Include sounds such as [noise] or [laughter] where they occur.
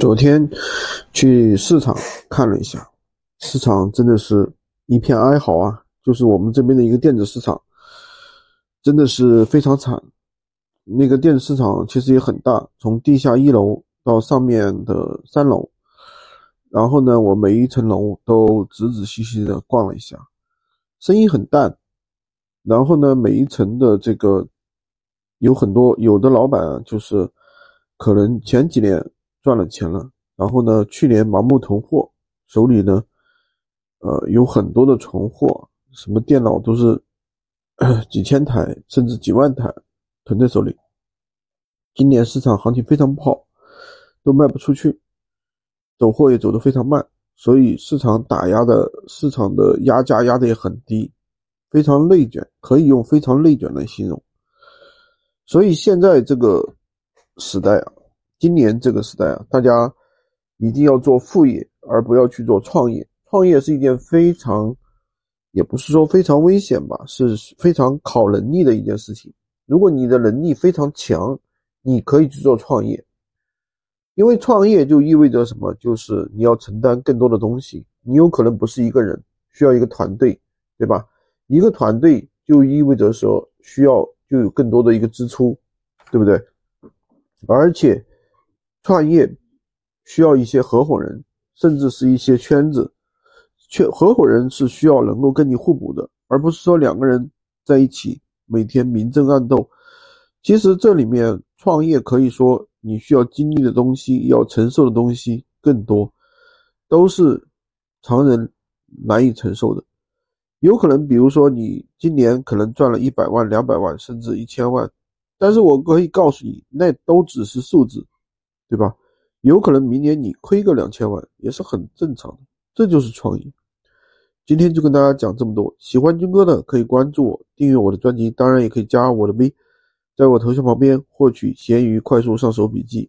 昨天去市场看了一下，市场真的是一片哀嚎啊！就是我们这边的一个电子市场，真的是非常惨。那个电子市场其实也很大，从地下一楼到上面的三楼，然后呢，我每一层楼都仔仔细细的逛了一下，生意很淡。然后呢，每一层的这个有很多有的老板，就是可能前几年。赚了钱了，然后呢？去年盲目囤货，手里呢，呃，有很多的存货，什么电脑都是 [coughs] 几千台甚至几万台囤在手里。今年市场行情非常不好，都卖不出去，走货也走得非常慢，所以市场打压的市场的压价压的也很低，非常内卷，可以用非常内卷来形容。所以现在这个时代啊。今年这个时代啊，大家一定要做副业，而不要去做创业。创业是一件非常，也不是说非常危险吧，是非常考能力的一件事情。如果你的能力非常强，你可以去做创业，因为创业就意味着什么？就是你要承担更多的东西，你有可能不是一个人，需要一个团队，对吧？一个团队就意味着说需要就有更多的一个支出，对不对？而且。创业需要一些合伙人，甚至是一些圈子。圈合伙人是需要能够跟你互补的，而不是说两个人在一起每天明争暗斗。其实这里面创业可以说你需要经历的东西、要承受的东西更多，都是常人难以承受的。有可能，比如说你今年可能赚了一百万、两百万，甚至一千万，但是我可以告诉你，那都只是数字。对吧？有可能明年你亏个两千万也是很正常的，这就是创业。今天就跟大家讲这么多，喜欢军哥的可以关注我，订阅我的专辑，当然也可以加我的微，在我头像旁边获取闲鱼快速上手笔记。